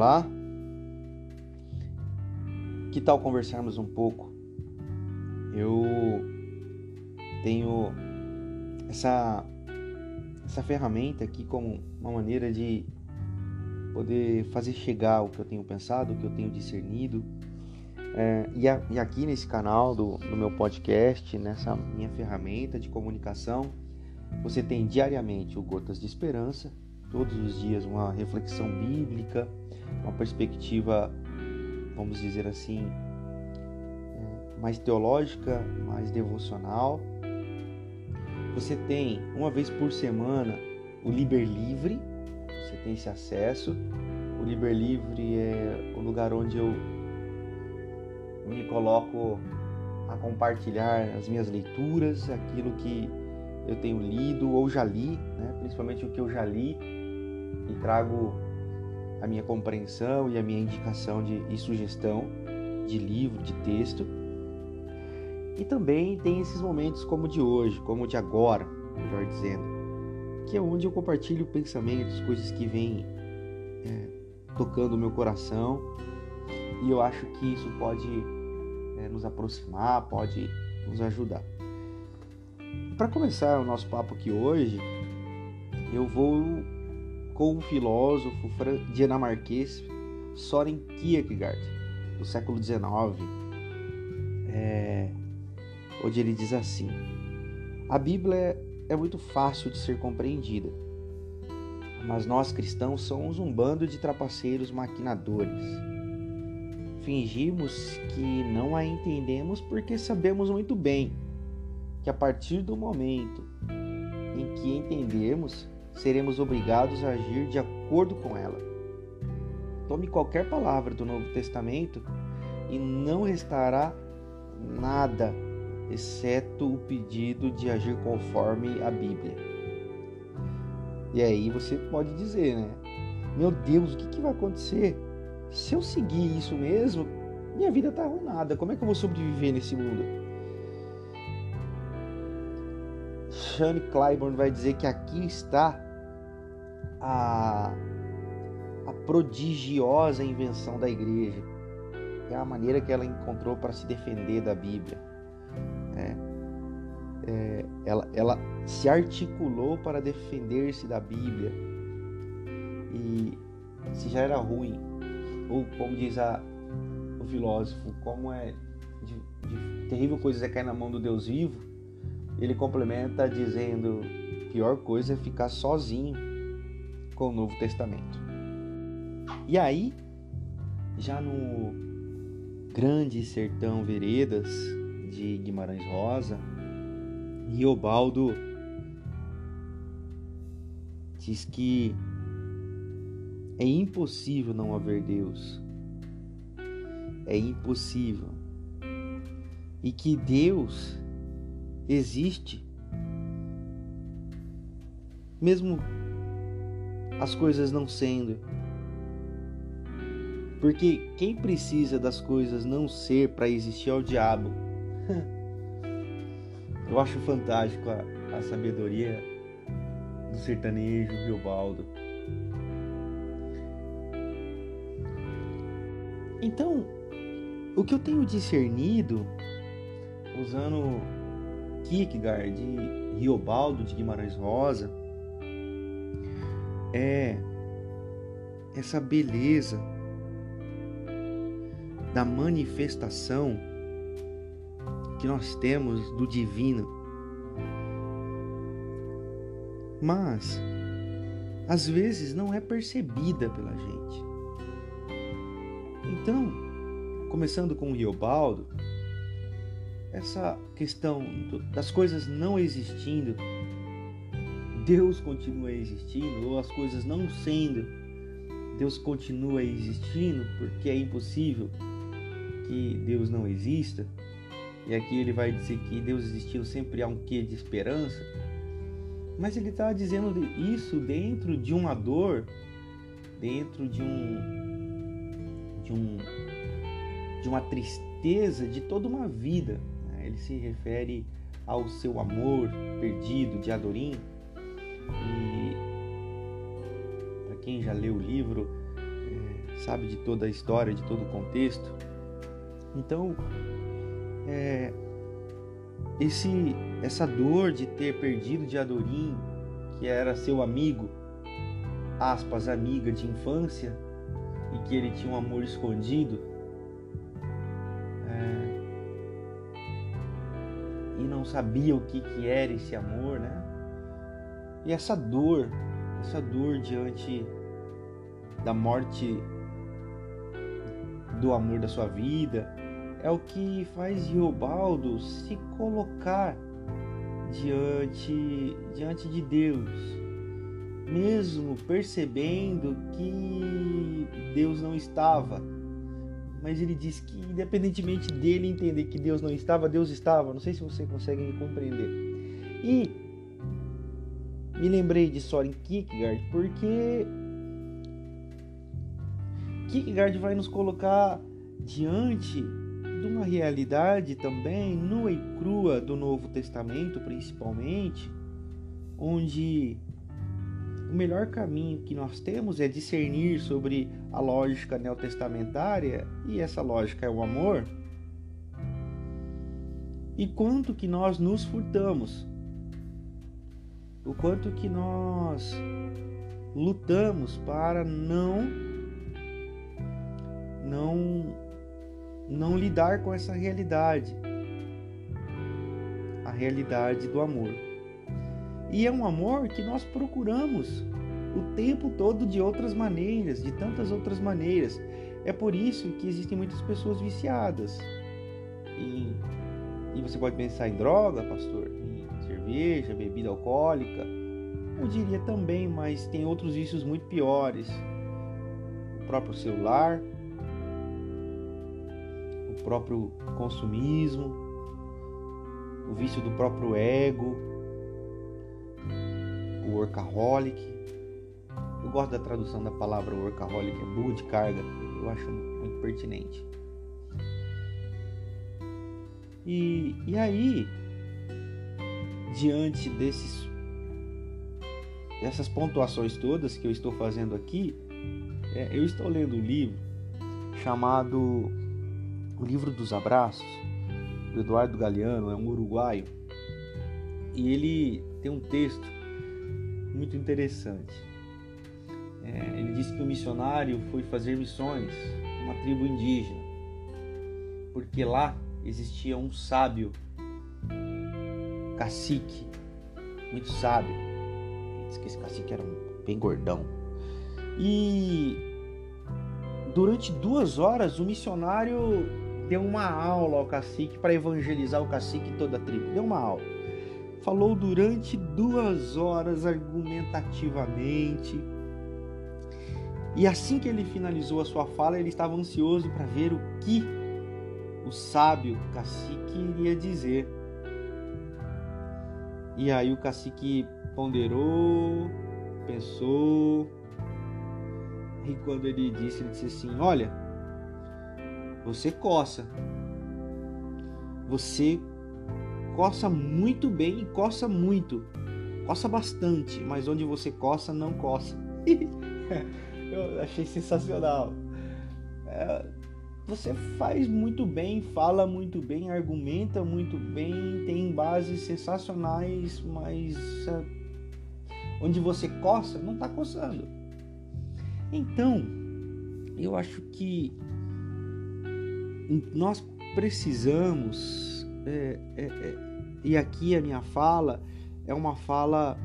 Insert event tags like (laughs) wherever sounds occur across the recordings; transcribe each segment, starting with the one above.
Olá? Que tal conversarmos um pouco? Eu tenho essa, essa ferramenta aqui como uma maneira de poder fazer chegar o que eu tenho pensado, o que eu tenho discernido. É, e, a, e, aqui nesse canal do, do meu podcast, nessa minha ferramenta de comunicação, você tem diariamente o Gotas de Esperança, todos os dias uma reflexão bíblica, uma perspectiva, vamos dizer assim, é, mais teológica, mais devocional. Você tem uma vez por semana o Liber Livre, você tem esse acesso. O Liber Livre é o lugar onde eu me coloco a compartilhar as minhas leituras, aquilo que eu tenho lido ou já li, né? principalmente o que eu já li, e trago a minha compreensão e a minha indicação de, e sugestão de livro, de texto. E também tem esses momentos como o de hoje, como o de agora, melhor dizendo, que é onde eu compartilho pensamentos, coisas que vêm é, tocando o meu coração. E eu acho que isso pode é, nos aproximar, pode nos ajudar. Para começar o nosso papo aqui hoje, eu vou com o filósofo dinamarquês Soren Kierkegaard, do século XIX, é, onde ele diz assim: A Bíblia é muito fácil de ser compreendida, mas nós cristãos somos um bando de trapaceiros maquinadores. Fingimos que não a entendemos porque sabemos muito bem que a partir do momento em que entendermos, seremos obrigados a agir de acordo com ela. Tome qualquer palavra do Novo Testamento e não restará nada exceto o pedido de agir conforme a Bíblia. E aí você pode dizer, né? Meu Deus, o que, que vai acontecer? Se eu seguir isso mesmo, minha vida está arruinada. Como é que eu vou sobreviver nesse mundo? Shane Claiborne vai dizer que aqui está a, a prodigiosa invenção da igreja. É a maneira que ela encontrou para se defender da Bíblia. É, é, ela, ela se articulou para defender-se da Bíblia. E se já era ruim, ou como diz a, o filósofo, como é de, de terrível coisa é cair na mão do Deus vivo, ele complementa dizendo: pior coisa é ficar sozinho com o Novo Testamento. E aí, já no grande sertão Veredas de Guimarães Rosa, Riobaldo diz que é impossível não haver Deus. É impossível. E que Deus existe. Mesmo as coisas não sendo. Porque quem precisa das coisas não ser para existir é o diabo. (laughs) Eu acho fantástico a, a sabedoria do sertanejo Riobaldo. Então, o que eu tenho discernido, usando Kierkegaard, de Riobaldo de Guimarães Rosa, é essa beleza da manifestação que nós temos do divino. Mas às vezes não é percebida pela gente. Então, começando com o Riobaldo, essa questão das coisas não existindo Deus continua existindo, ou as coisas não sendo, Deus continua existindo, porque é impossível que Deus não exista. E aqui ele vai dizer que Deus existiu sempre há um quê de esperança. Mas ele está dizendo isso dentro de uma dor, dentro de um, de um, de uma tristeza de toda uma vida. Ele se refere ao seu amor perdido de Adorim e para quem já leu o livro, é, sabe de toda a história, de todo o contexto. Então, é, esse, essa dor de ter perdido de Adorim, que era seu amigo, aspas, amiga de infância, e que ele tinha um amor escondido, e não sabia o que, que era esse amor, né? E essa dor, essa dor diante da morte do amor da sua vida, é o que faz Riobaldo se colocar diante, diante de Deus, mesmo percebendo que Deus não estava. Mas ele diz que, independentemente dele entender que Deus não estava, Deus estava. Não sei se você consegue me compreender. E me lembrei de Soren Kierkegaard porque Kierkegaard vai nos colocar diante de uma realidade também nua e crua do Novo Testamento, principalmente, onde o melhor caminho que nós temos é discernir sobre a lógica neotestamentária, e essa lógica é o amor. E quanto que nós nos furtamos, o quanto que nós lutamos para não não não lidar com essa realidade, a realidade do amor. E é um amor que nós procuramos o tempo todo de outras maneiras, de tantas outras maneiras. É por isso que existem muitas pessoas viciadas. E, e você pode pensar em droga, pastor, em cerveja, bebida alcoólica. Eu diria também, mas tem outros vícios muito piores. O próprio celular, próprio consumismo, o vício do próprio ego, o workaholic. Eu gosto da tradução da palavra workaholic, é burro de carga, eu acho muito pertinente. E, e aí, diante desses dessas pontuações todas que eu estou fazendo aqui, é, eu estou lendo um livro chamado o livro dos abraços, do Eduardo Galeano, é um uruguaio, e ele tem um texto muito interessante. É, ele diz que o missionário foi fazer missões numa tribo indígena, porque lá existia um sábio, cacique, muito sábio. Ele diz que esse cacique era um, bem gordão. E durante duas horas o missionário deu uma aula ao cacique para evangelizar o cacique e toda a tribo. Deu uma aula. Falou durante duas horas argumentativamente. E assim que ele finalizou a sua fala, ele estava ansioso para ver o que o sábio cacique iria dizer. E aí o cacique ponderou, pensou, e quando ele disse, ele disse assim: Olha, você coça. Você coça muito bem e coça muito. Coça bastante, mas onde você coça, não coça. (laughs) Eu achei sensacional. É, você faz muito bem, fala muito bem, argumenta muito bem, tem bases sensacionais, mas é, onde você coça, não está coçando. Então, eu acho que nós precisamos, é, é, é, e aqui a minha fala é uma fala,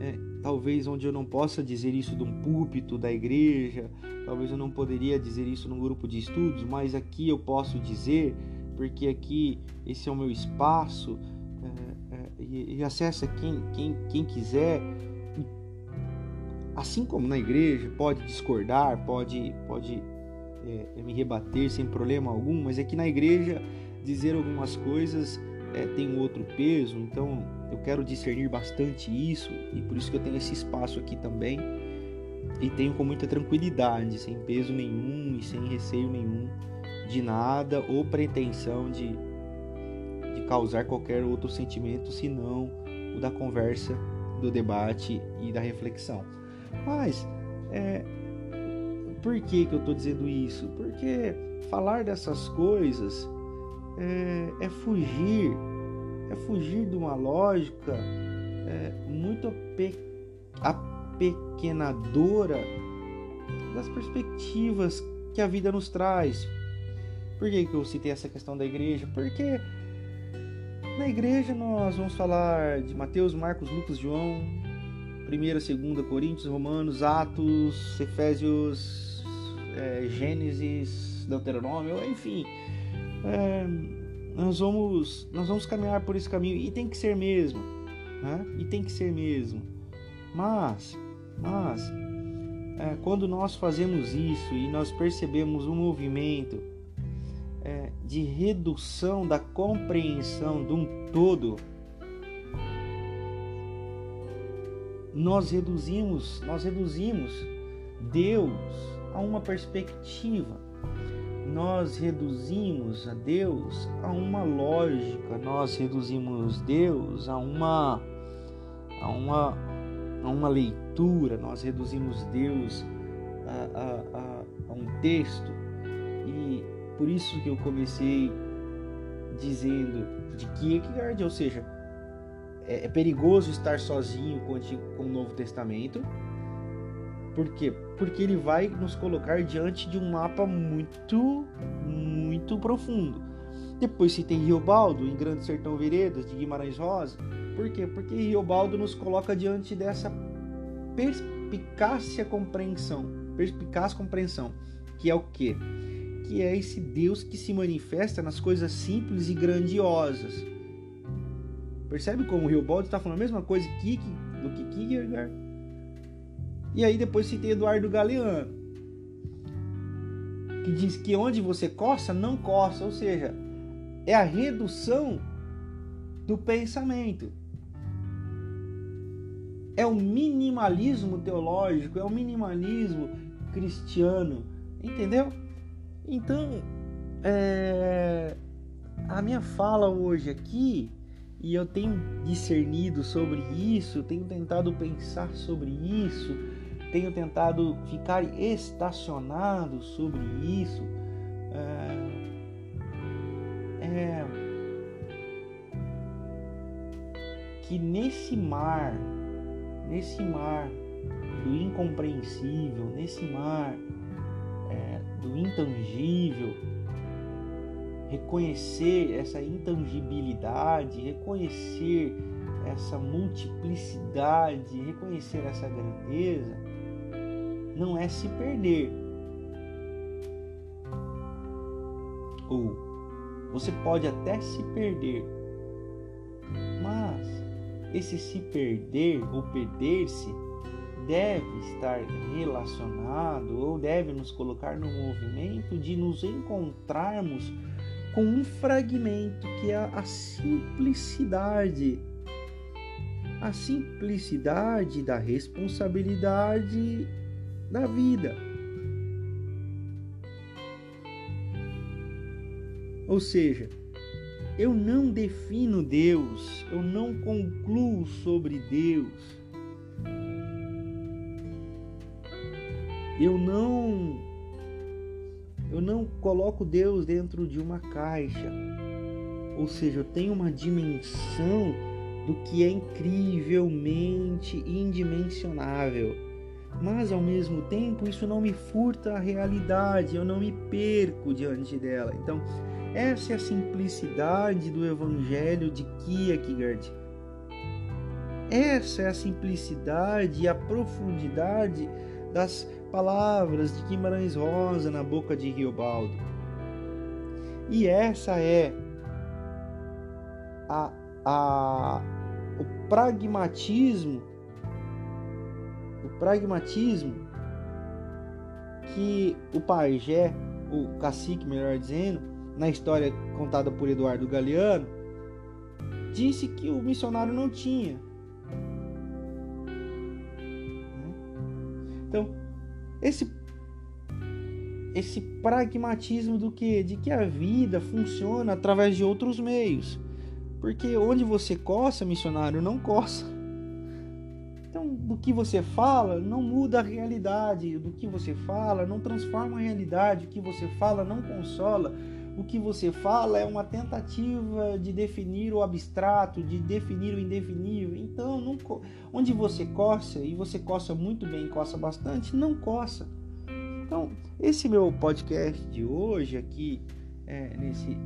é, talvez onde eu não possa dizer isso de um púlpito da igreja, talvez eu não poderia dizer isso num grupo de estudos, mas aqui eu posso dizer, porque aqui esse é o meu espaço, é, é, e, e acessa quem, quem, quem quiser. Assim como na igreja, pode discordar, pode, pode me rebater sem problema algum, mas que na igreja dizer algumas coisas é, tem outro peso, então eu quero discernir bastante isso e por isso que eu tenho esse espaço aqui também e tenho com muita tranquilidade, sem peso nenhum e sem receio nenhum de nada ou pretensão de, de causar qualquer outro sentimento senão o da conversa, do debate e da reflexão. Mas é, por que, que eu estou dizendo isso? Porque falar dessas coisas é, é fugir, é fugir de uma lógica é, muito pe apequenadora das perspectivas que a vida nos traz. Por que, que eu citei essa questão da igreja? Porque na igreja nós vamos falar de Mateus, Marcos, Lucas, João, 1 2 Coríntios, Romanos, Atos, Efésios, é, Gênesis, Deuteronômio, enfim. É, nós vamos nós vamos caminhar por esse caminho e tem que ser mesmo, né? E tem que ser mesmo. Mas, mas é, quando nós fazemos isso e nós percebemos um movimento é, de redução da compreensão de um todo, nós reduzimos, nós reduzimos Deus a uma perspectiva. Nós reduzimos a Deus a uma lógica, nós reduzimos Deus a uma a uma a uma leitura, nós reduzimos Deus a, a, a, a um texto e por isso que eu comecei dizendo de Kierkegaard, ou seja, é, é perigoso estar sozinho com o, Antigo, com o Novo Testamento. Por quê? Porque ele vai nos colocar diante de um mapa muito, muito profundo. Depois se tem Riobaldo em Grande Sertão Veredas, de Guimarães Rosa. Por quê? Porque Riobaldo nos coloca diante dessa perspicácia compreensão. Perspicaz compreensão. Que é o quê? Que é esse Deus que se manifesta nas coisas simples e grandiosas Percebe como o Riobaldo está falando a mesma coisa que do que Kierkegaard? E aí depois citei Eduardo Galeano, que diz que onde você coça, não coça, ou seja, é a redução do pensamento. É o minimalismo teológico, é o minimalismo cristiano, entendeu? Então, é... a minha fala hoje aqui e eu tenho discernido sobre isso, tenho tentado pensar sobre isso, tenho tentado ficar estacionado sobre isso. É, é, que nesse mar, nesse mar do incompreensível, nesse mar é, do intangível, reconhecer essa intangibilidade, reconhecer essa multiplicidade, reconhecer essa grandeza, não é se perder. Ou você pode até se perder, mas esse se perder ou perder-se deve estar relacionado ou deve nos colocar no movimento de nos encontrarmos com um fragmento que é a simplicidade. A simplicidade da responsabilidade da vida. Ou seja, eu não defino Deus, eu não concluo sobre Deus. Eu não eu não coloco Deus dentro de uma caixa. Ou seja, eu tenho uma dimensão do que é incrivelmente indimensionável. Mas ao mesmo tempo, isso não me furta a realidade, eu não me perco diante dela. Então, essa é a simplicidade do evangelho de Kierkegaard. Essa é a simplicidade e a profundidade das palavras de Guimarães Rosa na boca de Riobaldo. E essa é a, a, o pragmatismo, pragmatismo que o pajé, o cacique, melhor dizendo, na história contada por Eduardo Galeano, disse que o missionário não tinha. Então, esse esse pragmatismo do que de que a vida funciona através de outros meios. Porque onde você coça, missionário, não coça. Do que você fala não muda a realidade, do que você fala não transforma a realidade, o que você fala não consola, o que você fala é uma tentativa de definir o abstrato, de definir o indefinível. Então, não, onde você coça, e você coça muito bem, coça bastante, não coça. Então, esse meu podcast de hoje aqui, é, nesse,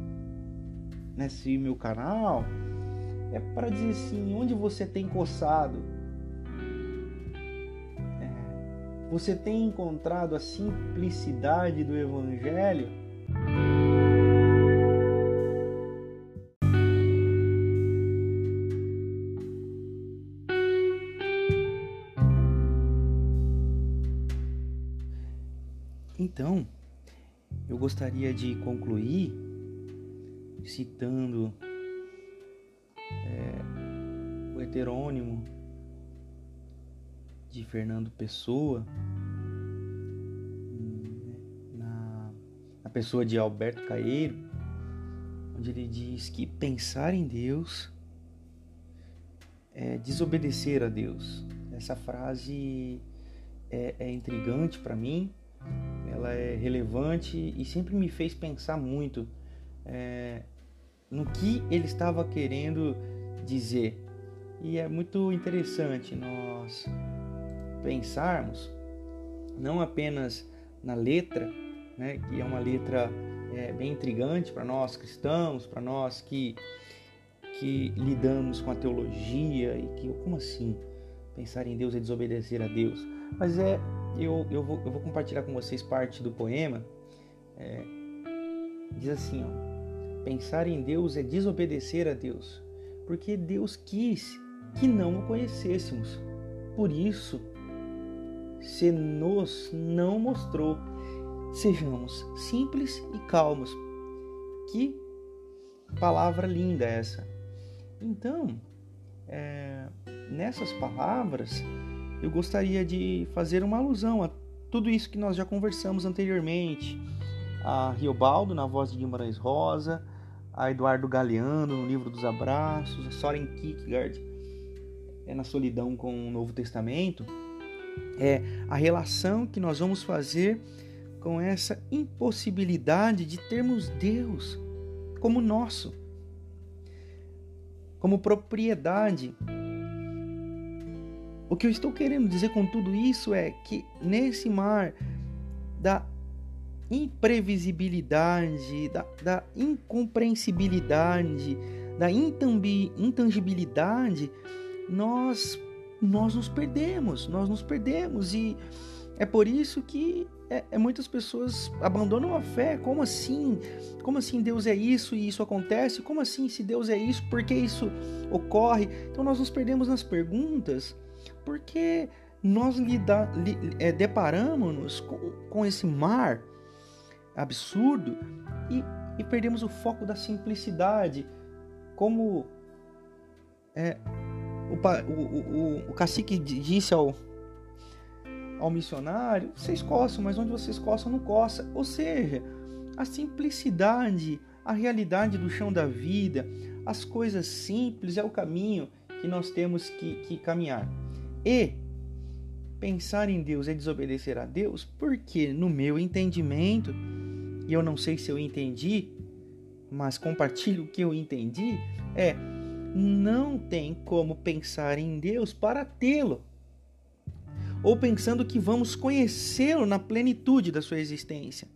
nesse meu canal, é para dizer assim, onde você tem coçado, você tem encontrado a simplicidade do Evangelho? Então, eu gostaria de concluir citando é, o heterônimo de Fernando Pessoa, na, na pessoa de Alberto Caeiro, onde ele diz que pensar em Deus é desobedecer a Deus. Essa frase é, é intrigante para mim ela é relevante e sempre me fez pensar muito é, no que ele estava querendo dizer. E é muito interessante nós pensarmos não apenas na letra, né, que é uma letra é, bem intrigante para nós cristãos, para nós que, que lidamos com a teologia e que, como assim, pensar em Deus é desobedecer a Deus? Mas é eu, eu, vou, eu vou compartilhar com vocês parte do poema. É, diz assim: ó, Pensar em Deus é desobedecer a Deus, porque Deus quis que não o conhecêssemos. Por isso, se nos não mostrou, sejamos simples e calmos. Que palavra linda essa! Então, é, nessas palavras, eu gostaria de fazer uma alusão a tudo isso que nós já conversamos anteriormente. A Riobaldo, na voz de Guimarães Rosa, a Eduardo Galeano, no livro dos Abraços, a Soren Kierkegaard, é na solidão com o Novo Testamento, é a relação que nós vamos fazer com essa impossibilidade de termos Deus como nosso, como propriedade. O que eu estou querendo dizer com tudo isso é que nesse mar da imprevisibilidade, da, da incompreensibilidade, da intangibilidade, nós nós nos perdemos, nós nos perdemos e é por isso que é, é, muitas pessoas abandonam a fé. Como assim? Como assim Deus é isso e isso acontece? Como assim se Deus é isso? Por que isso ocorre? Então nós nos perdemos nas perguntas porque nós lida, li, é, deparamos-nos com, com esse mar absurdo e, e, perdemos o foco da simplicidade, como é, o, o, o, o cacique disse ao, ao missionário: vocês coçam, mas onde vocês coçam não coça. Ou seja, a simplicidade, a realidade do chão da vida, as coisas simples é o caminho que nós temos que, que caminhar. E pensar em Deus é desobedecer a Deus, porque no meu entendimento, e eu não sei se eu entendi, mas compartilho o que eu entendi, é não tem como pensar em Deus para tê-lo. Ou pensando que vamos conhecê-lo na plenitude da sua existência.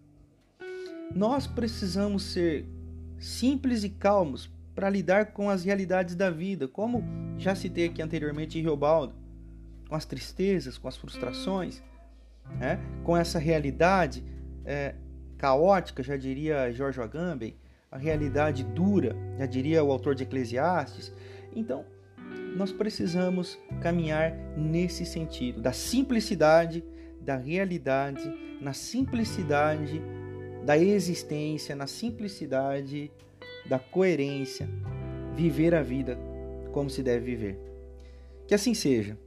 Nós precisamos ser simples e calmos para lidar com as realidades da vida, como já citei aqui anteriormente em Riobaldo com as tristezas, com as frustrações, né? com essa realidade é, caótica, já diria George Agamben, a realidade dura, já diria o autor de Eclesiastes. Então, nós precisamos caminhar nesse sentido, da simplicidade, da realidade, na simplicidade da existência, na simplicidade da coerência, viver a vida como se deve viver. Que assim seja.